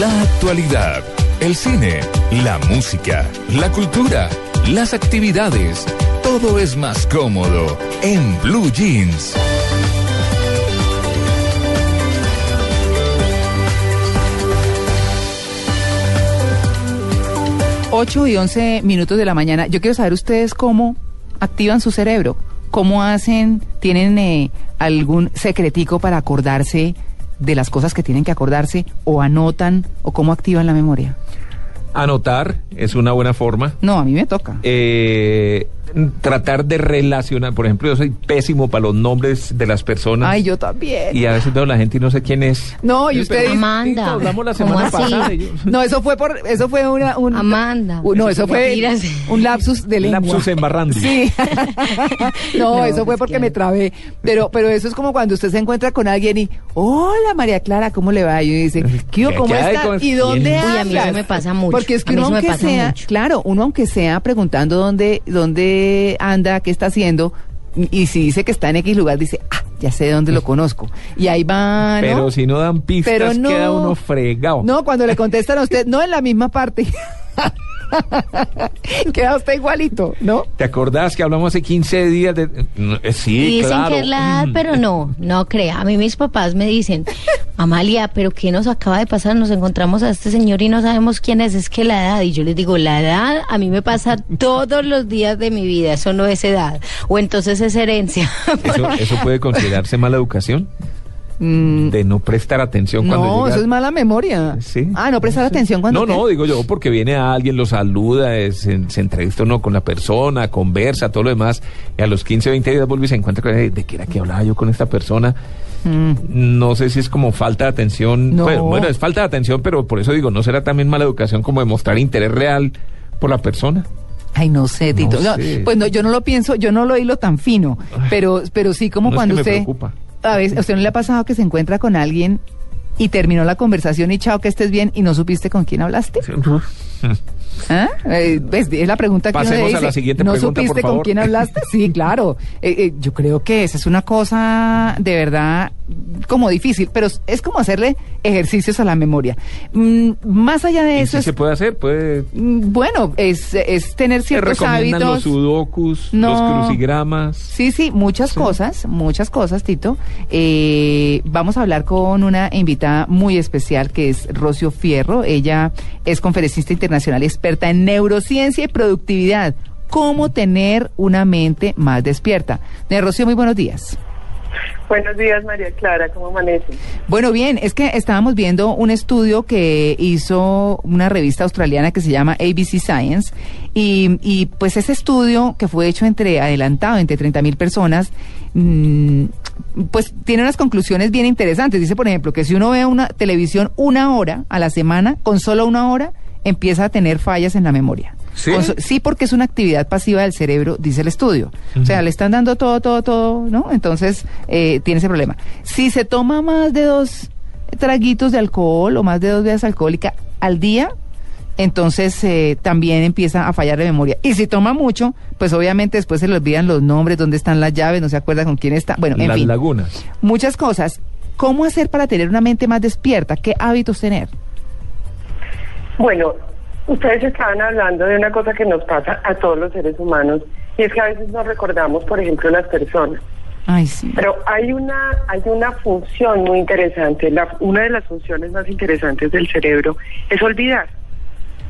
La actualidad, el cine, la música, la cultura, las actividades. Todo es más cómodo en Blue Jeans. Ocho y 11 minutos de la mañana. Yo quiero saber ustedes cómo activan su cerebro, cómo hacen, tienen eh, algún secretico para acordarse de las cosas que tienen que acordarse o anotan o cómo activan la memoria. Anotar es una buena forma. No, a mí me toca. Eh, tratar de relacionar, por ejemplo, yo soy pésimo para los nombres de las personas. Ay, yo también. Y a veces veo la gente y no sé quién es. No, y usted dice- Amanda. Hablamos la ¿Cómo semana así? pasada. yo- No, eso fue por, eso fue una, un, Amanda. Uh, no, eso fue un lapsus de lengua. Lapsus embarrando. Sí. no, No, eso fue porque que- me trabé. Pero, pero eso es como cuando usted se encuentra con alguien y, hola María Clara, ¿cómo le va? Y uno dice, ¿qué, ¿Qué- ¿cómo qué está? con- ¿Y dónde quién? Uy, a mí eso andas? me pasa mucho. Porque es que uno aunque sea, mucho. claro, uno aunque sea preguntando dónde, dónde anda, qué está haciendo, y si dice que está en X lugar, dice, ah, ya sé de dónde lo conozco. Y ahí va, ¿no? Pero si no dan pistas, Pero no. queda uno fregado. No, cuando le contestan a usted, no en la misma parte. Queda usted igualito, ¿no? ¿Te acordás que hablamos hace 15 días de.? Eh, Sí, dicen claro. que es la edad, pero no, no crea. A mí mis papás me dicen, Amalia, pero ¿qué nos acaba de pasar? Nos encontramos a este señor y no sabemos quién es, es que la edad. Y yo les digo, la edad a mí me pasa todos los días de mi vida, eso no es edad. O entonces es herencia. ¿Eso, ¿Eso puede considerarse mala educación? De no prestar atención cuando Mm. No, llega- eso es mala memoria. Sí. Ah, no prestar atención cuando. No, no, digo yo, porque viene alguien, lo saluda, se, se entrevista uno con la persona, conversa, todo lo demás, y a los 15, 20 días vuelve y se encuentra con ¿de qué era que hablaba yo con esta persona? No sé si es como falta de atención. Mm. No. Bueno, bueno, es falta de atención, pero por eso digo, ¿no será también mala educación como demostrar interés real por la persona? Ay, no sé, Tito. No No, pues no, yo no lo pienso, yo no lo hilo tan fino, pero, pero sí como No es cuando me usted. preocupa. A veces, ¿a usted no le ha pasado que se encuentra con alguien y terminó la conversación y chao, que estés bien y no supiste con quién hablaste? ¿Ah? Eh, pues, es la pregunta que uno Pasemos le a la dice, siguiente ¿No pregunta, por supiste con favor? quién hablaste? Sí, claro. Eh, eh, yo creo que esa es una cosa de verdad como difícil, pero es- como hacerle ejercicios a la memoria. Mm, más allá de ¿Y eso si es... se puede hacer? Puede... mm, Bueno, es, es tener ciertos recomiendan hábitos. los sudokus, No. los crucigramas. Sí, sí, muchas cosas, muchas cosas, Tito. Eh, vamos a hablar con una invitada muy especial que es Rocio Fierro. Ella es conferencista internacional experta en neurociencia y productividad. ¿Cómo tener una mente más despierta? De Rocío, muy buenos días. Buenos días, María Clara, ¿cómo amanece? Bueno, bien, es que estábamos viendo un estudio que hizo una revista australiana que se llama ABC Science y, y, pues ese estudio que fue hecho entre adelantado entre 30 mil personas, mm, pues tiene unas conclusiones bien interesantes. Dice, por ejemplo, que si uno ve una televisión una hora a la semana, con solo una hora, empieza a tener fallas en la memoria. ¿Sí? Porque es una actividad pasiva del cerebro, dice el estudio. O sea, le están dando todo, todo, todo, ¿no? Entonces, eh, tiene ese problema. Si se toma más de dos traguitos de alcohol o más de dos bebidas alcohólicas al día, entonces eh, también empieza a fallar la memoria. Y si toma mucho, pues obviamente después se le olvidan los nombres, dónde están las llaves, no se acuerda con quién está. Bueno, en las fin, lagunas. muchas cosas. ¿Cómo hacer para tener una mente más despierta? ¿Qué hábitos tener? Bueno, ustedes estaban hablando de una cosa que nos pasa a todos los seres humanos y es que a veces no recordamos, por ejemplo, las personas. Ay, sí. Pero hay una hay una función muy interesante, la- una de las funciones más interesantes del cerebro es olvidar.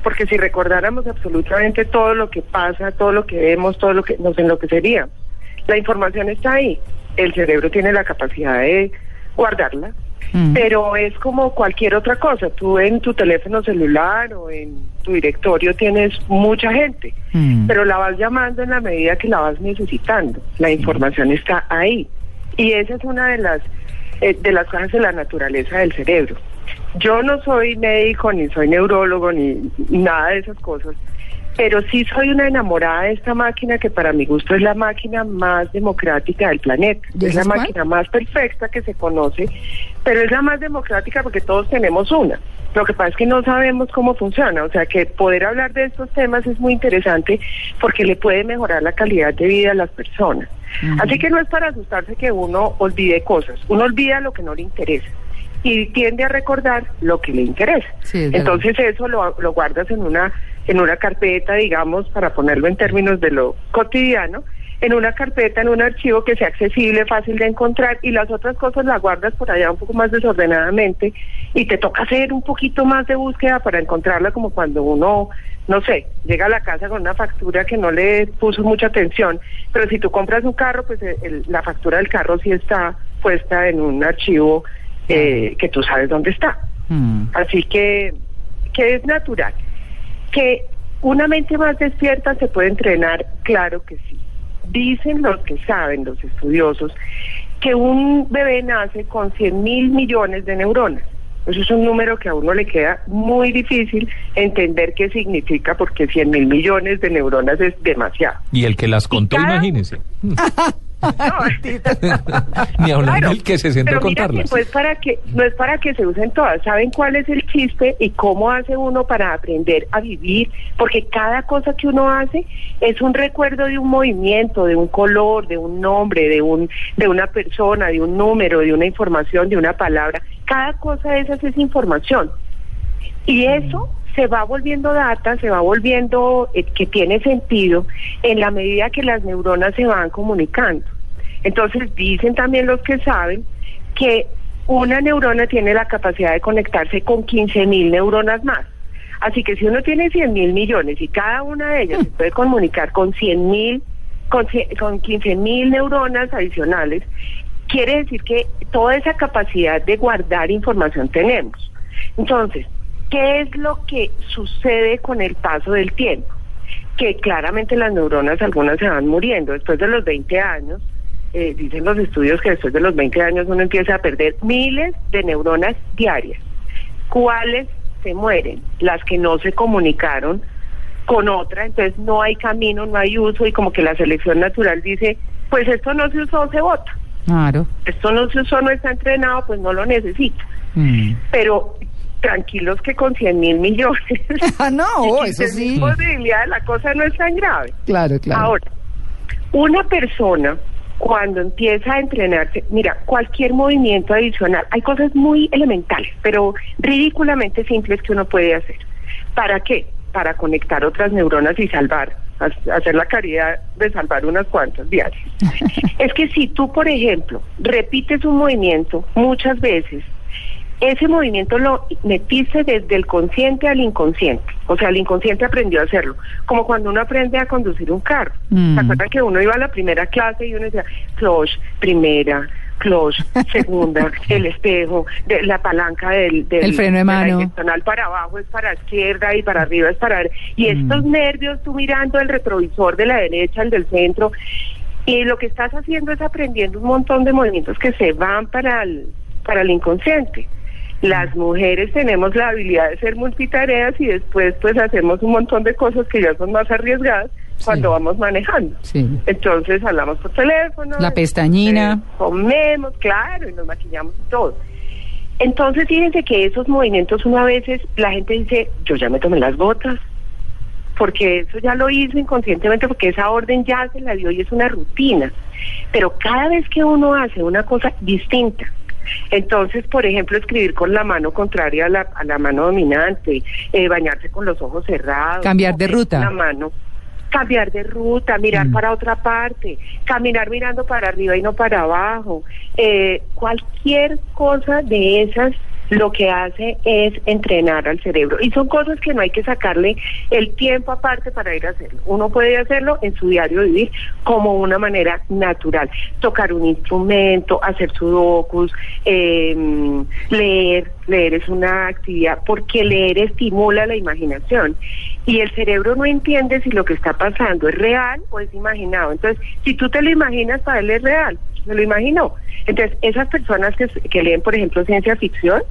Porque si recordáramos absolutamente todo lo que pasa, todo lo que vemos, todo lo que nos enloquecería. La información está ahí. El cerebro tiene la capacidad de guardarla, Mm. pero es como cualquier otra cosa. Tú en tu teléfono celular o en tu directorio tienes mucha gente, Mm. pero la vas llamando en la medida que la vas necesitando. La información está ahí. Y esa es una de las, eh, de las cosas de la naturaleza del cerebro. yo no soy médico, ni soy neurólogo, ni nada de esas cosas, pero sí soy una enamorada de esta máquina que para mi gusto es la máquina más democrática del planeta. ¿Y Es la cuál? máquina más perfecta que se conoce, pero es la más democrática porque todos tenemos una. Lo que pasa es que no sabemos cómo funciona, o sea que poder hablar de estos temas es muy interesante porque le puede mejorar la calidad de vida a las personas. Así que no es para asustarse que uno olvide cosas, uno olvida lo que no le interesa y tiende a recordar lo que le interesa. Sí. Entonces eso lo, lo guardas en una en una carpeta, digamos, para ponerlo en términos de lo cotidiano, en una carpeta, en un archivo que sea accesible, fácil de encontrar y las otras cosas las guardas por allá un poco más desordenadamente y te toca hacer un poquito más de búsqueda para encontrarla como cuando uno, no sé, llega a la casa con una factura que no le puso mucha atención, pero si tú compras un carro, pues eh, el- la factura del carro sí está puesta en un archivo eh, que tú sabes dónde está. Mm. Así que, que es natural. Que una mente más despierta se puede entrenar, claro que sí. Dicen los que saben, los estudiosos, que un bebé nace con 100 mil millones de neuronas. Eso es un número que a uno le queda muy difícil entender qué significa, porque 100 mil millones de neuronas es demasiado. Y el que las contó, cada- imagínese. Ni hablar Claro, del que se sentó a contarlas. para que, no es para que se usen todas. ¿Saben cuál es el chiste y cómo hace uno para aprender a vivir? Porque cada cosa que uno hace es un recuerdo de un movimiento, de un color, de un nombre, de un de una persona, de un número, de una información, de una palabra. Cada cosa de esas es información. Y eso se va volviendo data, se va volviendo eh, que tiene sentido en la medida que las neuronas se van comunicando. Entonces dicen también los que saben que una neurona tiene la capacidad de conectarse con 15 mil neuronas más. Así que si uno tiene 100 mil millones y cada una de ellas se puede comunicar con 100 mil, con, con 15 mil neuronas adicionales, quiere decir que toda esa capacidad de guardar información tenemos. Entonces, ¿qué es lo que sucede con el paso del tiempo? Que claramente las neuronas, algunas se van muriendo. Después de los 20 años, eh, dicen los estudios que después de los 20 años uno empieza a perder miles de neuronas diarias. ¿Cuáles se mueren? Las que no se comunicaron con otra, entonces no hay camino, no hay uso y como que la selección natural dice, pues esto no se usó, se vota. Claro. Esto no se usó, no está entrenado, pues no lo necesita. Mm. Pero tranquilos que con 100 mil millones Ah, no, y eso 15.000 sí. la cosa no es tan grave. Claro, claro. Ahora, una persona cuando empieza a entrenarse, mira, cualquier movimiento adicional, hay cosas muy elementales, pero ridículamente simples que uno puede hacer. ¿Para qué? Para conectar otras neuronas y salvar, ha- hacer la caridad de salvar unas cuantas diarias. es que si tú, por ejemplo, repites un movimiento muchas veces, ese movimiento lo metiste desde el consciente al inconsciente. O sea, el inconsciente aprendió a hacerlo. Como cuando uno aprende a conducir un carro. Mm. ¿Se acuerdan que uno iba a la primera clase y uno decía, clutch, primera, clutch, segunda, el espejo, de, la palanca del, del El freno de mano. direccional para abajo es para izquierda y para arriba es para... Y Mm. estos nervios, tú mirando el retrovisor de la derecha, el del centro, y lo que estás haciendo es aprendiendo un montón de movimientos que se van para el, para el inconsciente. Las mujeres tenemos la habilidad de ser multitareas y después pues hacemos un montón de cosas que ya son más arriesgadas cuando vamos manejando. Sí. Entonces hablamos por teléfono. La pestañina. eh, comemos, claro, y nos maquillamos y todo. Entonces fíjense que esos movimientos una veces la gente dice, yo ya me tomé las gotas, porque eso ya lo hizo inconscientemente, porque esa orden ya se la dio y es una rutina. Pero cada vez que uno hace una cosa distinta, entonces, por ejemplo, escribir con la mano contraria a la, a la mano dominante, eh, bañarse con los ojos cerrados. Cambiar de ruta. La mano. Cambiar de ruta, mirar Mm. para otra parte, caminar mirando para arriba y no para abajo. Eh, cualquier cosa de esas lo que hace es entrenar al cerebro. Y son cosas que no hay que sacarle el tiempo aparte para ir a hacerlo. Uno puede hacerlo en su diario vivir como una manera natural. Tocar un instrumento, hacer sudokus, eh, leer. Leer es una actividad porque leer estimula la imaginación. Y el cerebro no entiende si lo que está pasando es real o es imaginado. Entonces, si tú te lo imaginas, para él es real. Se lo imaginó. Entonces, esas personas que, que leen, por ejemplo, ciencia ficción,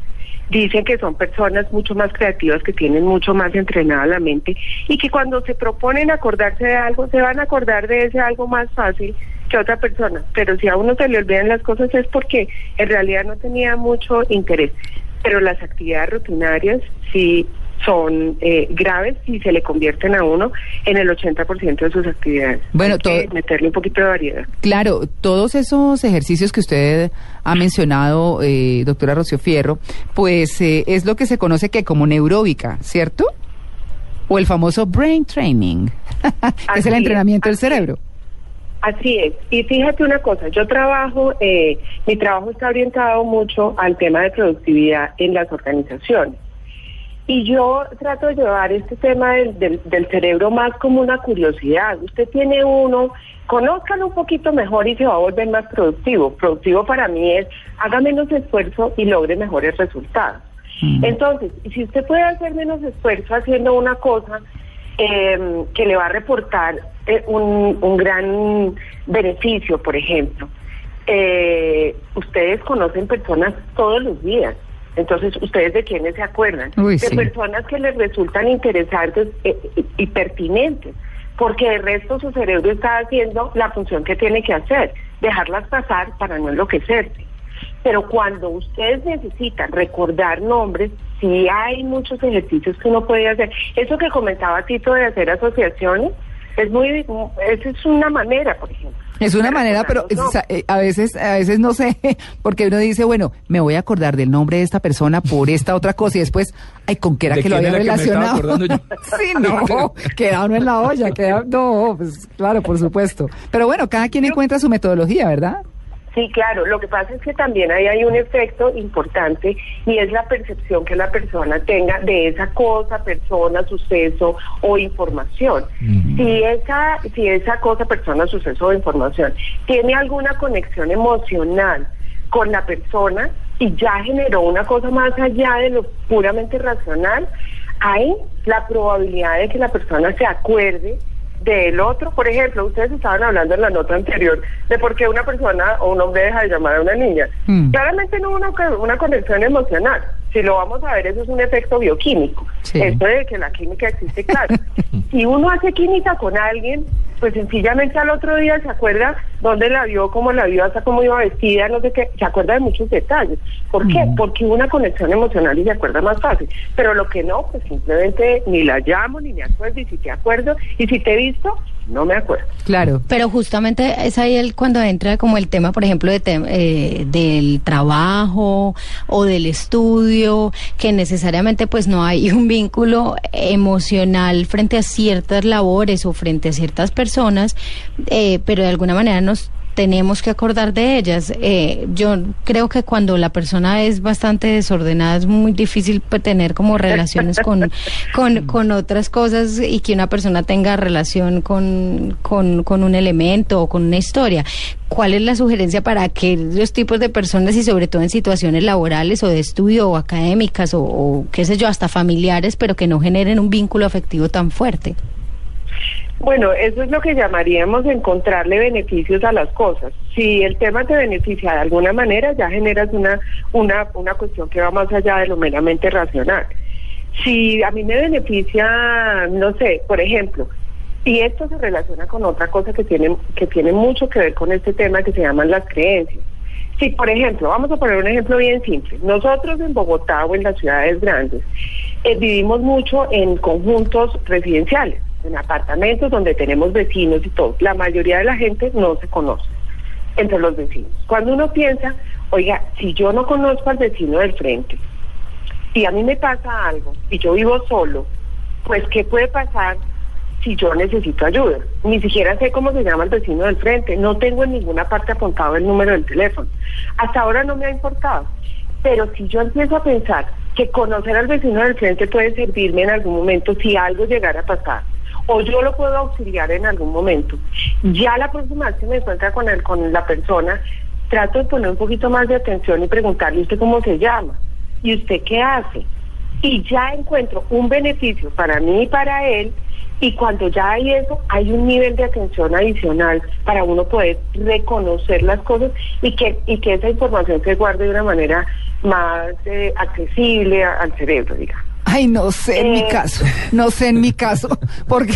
Dicen que son personas mucho más creativas, que tienen mucho más entrenada la mente y que cuando se proponen acordarse de algo, se van a acordar de ese algo más fácil que otra persona. Pero si a uno se le olvidan las cosas es porque en realidad no tenía mucho interés. Pero las actividades rutinarias sí son eh, graves si se le convierten a uno en el 80% de sus actividades. Bueno, Hay que todo- meterle un poquito de variedad. Claro, todos esos ejercicios que usted ha mencionado, eh, doctora Rocío Fierro, pues eh, es lo que se conoce que como neuróbica, ¿cierto? O el famoso brain training, que es el es, entrenamiento del cerebro. Así es. Y fíjate una cosa, yo trabajo, eh, mi trabajo está orientado mucho al tema de productividad en las organizaciones. Y yo trato de llevar este tema del, del, del cerebro más como una curiosidad. Usted tiene uno, conózcalo un poquito mejor y se va a volver más productivo. Productivo para mí es haga menos esfuerzo y logre mejores resultados. Entonces, si usted puede hacer menos esfuerzo haciendo una cosa eh, que le va a reportar eh, un, un gran beneficio, por ejemplo, eh, ustedes conocen personas todos los días. Entonces, ¿ustedes de quiénes se acuerdan? Uy, de sí. personas que les resultan interesantes eh, y- y pertinentes, porque de resto su cerebro está haciendo la función que tiene que hacer, dejarlas pasar para no enloquecerse. Pero cuando ustedes necesitan recordar nombres, sí hay muchos ejercicios que uno puede hacer. Eso que comentaba Tito de hacer asociaciones, es muy, esa es una manera, por ejemplo. Es una manera, pero eh, a veces, a veces no sé, porque uno dice, bueno, me voy a acordar del nombre de esta persona por esta otra cosa y después, ay, ¿con qué era ¿De que lo había relacionado? sí, no, queda uno en la olla, queda, no, pues claro, por supuesto. Pero bueno, cada quien encuentra su metodología, ¿verdad? Sí, claro. Lo que pasa es que también ahí hay un efecto importante y es la percepción que la persona tenga de esa cosa, persona, suceso o información. Si esa, si esa cosa, persona, suceso o información tiene alguna conexión emocional con la persona y ya generó una cosa más allá de lo puramente racional, hay la probabilidad de que la persona se acuerde del otro. Por ejemplo, ustedes estaban hablando en la nota anterior de por qué una persona o un hombre deja de llamar a una niña. Mm. Claramente no una, co- una conexión emocional. Si lo vamos a ver, eso es un efecto bioquímico. Sí. Esto de que la química existe, claro. si uno hace química con alguien, pues sencillamente al otro día se acuerda dónde la vio, cómo la vio, hasta cómo iba vestida, no sé qué, se acuerda de muchos detalles. ¿Por qué? Porque hubo una conexión emocional y se acuerda más fácil. Pero lo que no, pues simplemente ni la llamo, ni me acuerdo, y si te acuerdo, y si te he visto, no me acuerdo. Claro. Pero justamente es ahí el, cuando entra como el tema, por ejemplo, de tem- eh, del trabajo o del estudio, que necesariamente pues no hay un vínculo emocional frente a ciertas labores o frente a ciertas personas, eh, pero de alguna manera nos tenemos que acordar de ellas. Eh, yo creo que cuando la persona es bastante desordenada es muy difícil tener como relaciones con, con, con otras cosas y que una persona tenga relación con, con, con un elemento o con una historia. ¿Cuál es la sugerencia para aquellos tipos de personas y sobre todo en situaciones laborales o de estudio o académicas o, o qué sé yo, hasta familiares, pero que no generen un vínculo afectivo tan fuerte? Bueno, eso es lo que llamaríamos encontrarle beneficios a las cosas. Si el tema te beneficia de alguna manera, ya generas una, una, una cuestión que va más allá de lo meramente racional. Si a mí me beneficia, no sé, por ejemplo, y esto se relaciona con otra cosa que tiene, que tiene mucho que ver con este tema que se llaman las creencias. Si, por ejemplo, vamos a poner un ejemplo bien simple. Nosotros en Bogotá o en las ciudades grandes eh, vivimos mucho en conjuntos residenciales, en apartamentos donde tenemos vecinos y todo. La mayoría de la gente no se conoce entre los vecinos. Cuando uno piensa, oiga, si yo no conozco al vecino del frente y a mí me pasa algo y yo vivo solo, pues ¿qué puede pasar si yo necesito ayuda? Ni siquiera sé cómo se llama el vecino del frente, no tengo en ninguna parte apuntado el número del teléfono. Hasta ahora no me ha importado. Pero si yo empiezo a pensar que conocer al vecino del frente puede servirme en algún momento si algo llegara a pasar, o yo lo puedo auxiliar en algún momento, ya la próxima vez que me encuentra con, el, con la persona, trato de poner un poquito más de atención y preguntarle usted cómo se llama y usted qué hace y ya encuentro un beneficio para mí y para él. Y cuando ya hay eso, hay un nivel de atención adicional para uno poder reconocer las cosas y que, y que esa información se guarde de una manera más eh, accesible al cerebro, digamos. Ay, no sé en mi Eh. caso, no sé en mi caso, porque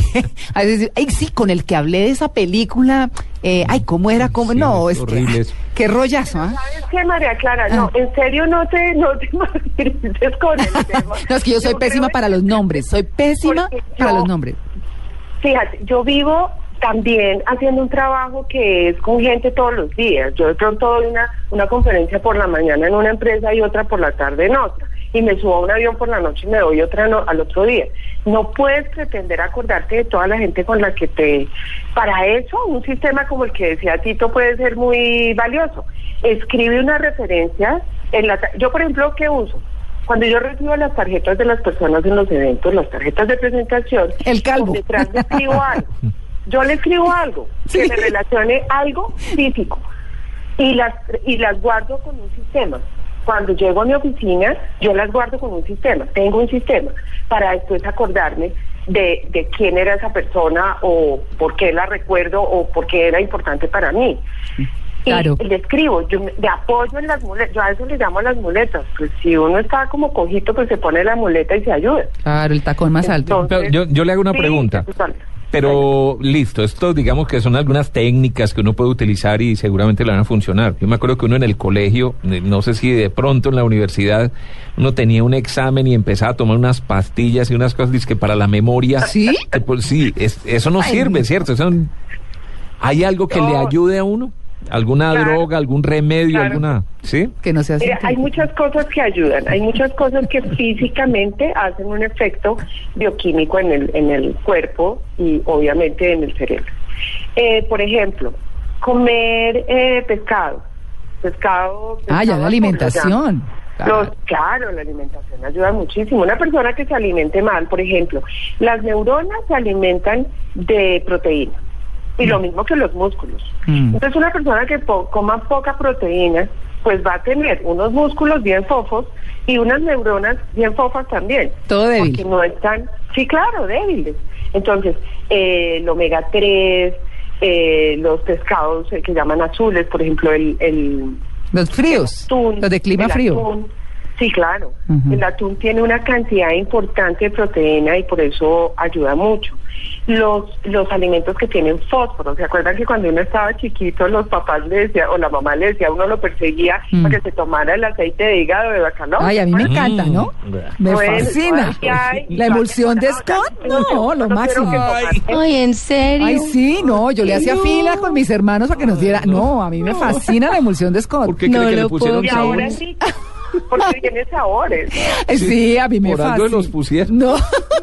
a veces, ay, sí, con el que hablé de esa película, eh, ay, ¿cómo era? ¿Cómo? Sí, no, es es que, qué rollazo, ¿ah? ¿Sabes qué, María Clara? No, Ah. en serio no te, no te martirices con el tema. No, es que yo soy pésima para los nombres, soy pésima para los nombres. Fíjate, yo vivo también haciendo un trabajo que es con gente todos los días. Yo de pronto doy una, una conferencia por la mañana en una empresa y otra por la tarde en otra. Y me subo a un avión por la noche y me doy otra no- al otro día. No puedes pretender acordarte de toda la gente con la que te... Para eso, un sistema como el que decía Tito puede ser muy valioso. Escribe una referencia en la... Yo, por ejemplo, ¿qué uso? Cuando yo recibo las tarjetas de las personas en los eventos, las tarjetas de presentación, El calvo. detrás le escribo algo. Yo le escribo algo que me relacione algo físico y las y las guardo con un sistema. Cuando llego a mi oficina, yo las guardo con un sistema. Tengo un sistema para después acordarme de, de quién era esa persona o por qué la recuerdo o por qué era importante para mí. Claro. Y le escribo, yo me de apoyo en las muletas, yo a eso le llamo las muletas, pues si uno está como cojito, pues se pone la muleta y se ayuda. Claro, el tacón más alto. Pero yo- yo le hago una sí, pregunta. Pero listo, esto digamos que son algunas técnicas que uno puede utilizar y seguramente le van a funcionar. Yo me acuerdo que uno en el colegio, no sé si de pronto en la universidad, uno tenía un examen y empezaba a tomar unas pastillas y unas cosas que para la memoria. ¿Sí? que, pues, sí, es- eso no Ay, sirve. ¿cierto? Eso ¿Hay algo que le ayude a uno? ¿Alguna Claro. droga, algún remedio, Claro. alguna? ¿Sí? Que no se hace. Mira, hay muchas cosas que ayudan, hay muchas cosas que físicamente hacen un efecto bioquímico en el, en el cuerpo y obviamente en el cerebro. Eh, por ejemplo, comer eh, pescado. Pescado. Ah, ya pescado la al alimentación. Claro. La alimentación ayuda muchísimo. Una persona que se alimente mal, por ejemplo, las neuronas se alimentan de proteína. Y lo mismo que los músculos. Mm. Entonces, una persona que po- coma poca proteína, pues va a tener unos músculos bien fofos y unas neuronas bien fofas también. Todo débil. Porque no están, sí, claro, débiles. Entonces, eh, el omega 3, eh, los pescados eh, que llaman azules, por ejemplo, el, el Los fríos, atún, los de clima el frío. atún. Sí, claro. El atún tiene una cantidad importante de proteína y por eso ayuda mucho. Los, los alimentos que tienen fósforo, ¿se acuerdan que cuando uno estaba chiquito los papás le decían, o la mamá le decía, uno lo perseguía Mm. para que se tomara el aceite de hígado de bacalao? Ay, a mí me ¿Se acuerdan? encanta, ¿no? Mm. Me fascina. ay, ay, La emulsión de Scott, no, yo lo máximo. Ay. ¿en serio? Ay, sí, no, yo le hacía No. fila con mis hermanos para que nos diera. No, a mí me fascina la emulsión de Scott. ¿Por qué No cree que le lo pusieron puedo Y ahora sabores? porque tiene sabores. Ay, Sí, a mí me Por algo fascina. los pusieron. No,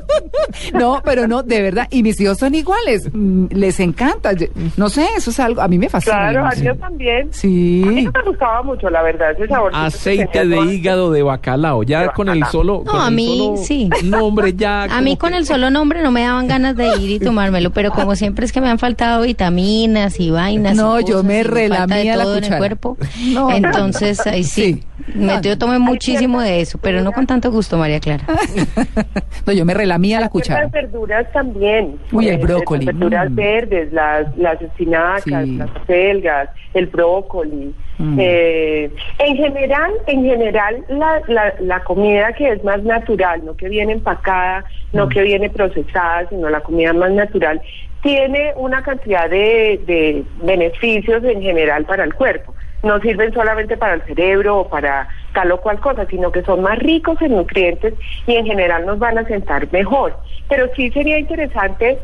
no, pero no, de verdad. Y mis hijos son iguales. Mm, Les encanta. Yo- No sé, eso es algo. A mí me fascina. Claro, a Sí. Dios también. A mí Sí. no me gustaba mucho, la verdad, ese sabor. Aceite de hígado de bacalao, ya De con el solo, No, a mí sí. nombre ya. A mí con que- el solo nombre no me daban ganas de ir y tomármelo, pero como siempre es que me han faltado vitaminas y vainas. y No, yo cosas, me y falta de relamía la todo en el cuchara. cuerpo. No. Entonces, ahí sí. Me- yo tomé muchísimo de eso, pero no con tanto gusto, María Clara. No, yo me relamía la Las verduras también. Uy, el Eh, brócoli. Las verduras Mm. verdes, las, las espinacas, Sí. las selgas, el brócoli. Mm. Eh, en general, en general, la, la, la comida que es más natural, no que viene empacada, no que viene procesada, sino la comida más natural, tiene una cantidad de, de beneficios en general para el cuerpo. No sirven solamente para el cerebro o para tal o cual cosa, sino que son más ricos en nutrientes y en general nos van a sentar mejor. Pero sí sería interesante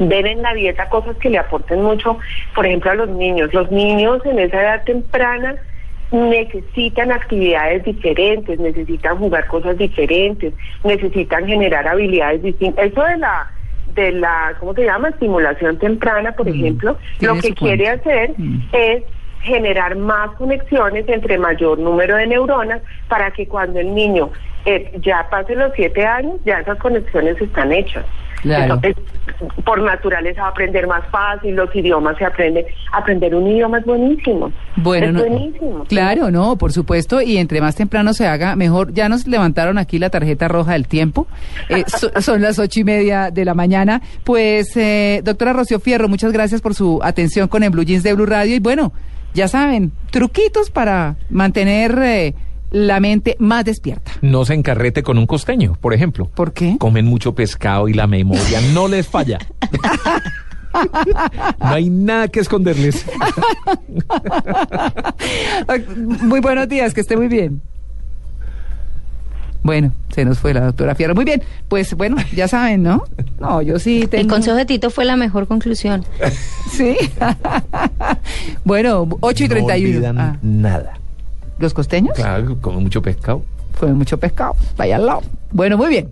ver en la dieta cosas que le aporten mucho, por ejemplo, a los niños. Los niños en esa edad temprana necesitan actividades diferentes, necesitan jugar cosas diferentes, necesitan generar habilidades distintas. Eso de la de la, ¿cómo se llama? Estimulación temprana, por Mm, ejemplo, lo que quiere hacer Mm. es generar más conexiones entre mayor número de neuronas para que cuando el niño eh, ya pase los siete años, ya esas conexiones están hechas. Claro. Entonces, por naturaleza va a aprender más fácil, los idiomas se aprenden. Aprender un idioma es buenísimo. Bueno, es no- buenísimo. Claro, no, por supuesto, y entre más temprano se haga, mejor. Ya nos levantaron aquí la tarjeta roja del tiempo. Eh, so- son las ocho y media de la mañana. Pues, eh, doctora Rocío Fierro, muchas gracias por su atención con el Blue Jeans de Blue Radio. Y bueno, ya saben, truquitos para mantener eh, la mente más despierta. No se encarrete con un costeño, por ejemplo. ¿Por qué? Comen mucho pescado y la memoria no les falla. No hay nada que esconderles. Muy buenos días, que esté muy bien. Bueno, se nos fue la doctora Fierro. Muy bien, pues bueno, ya saben, ¿no? No, yo sí tengo... El consejo de Tito fue la mejor conclusión. Sí. bueno, 8 y No 31. olvidan Ah, nada. ¿Los costeños? Claro, comen mucho pescado. Fue mucho pescado. Vaya al lado. Bueno, muy bien.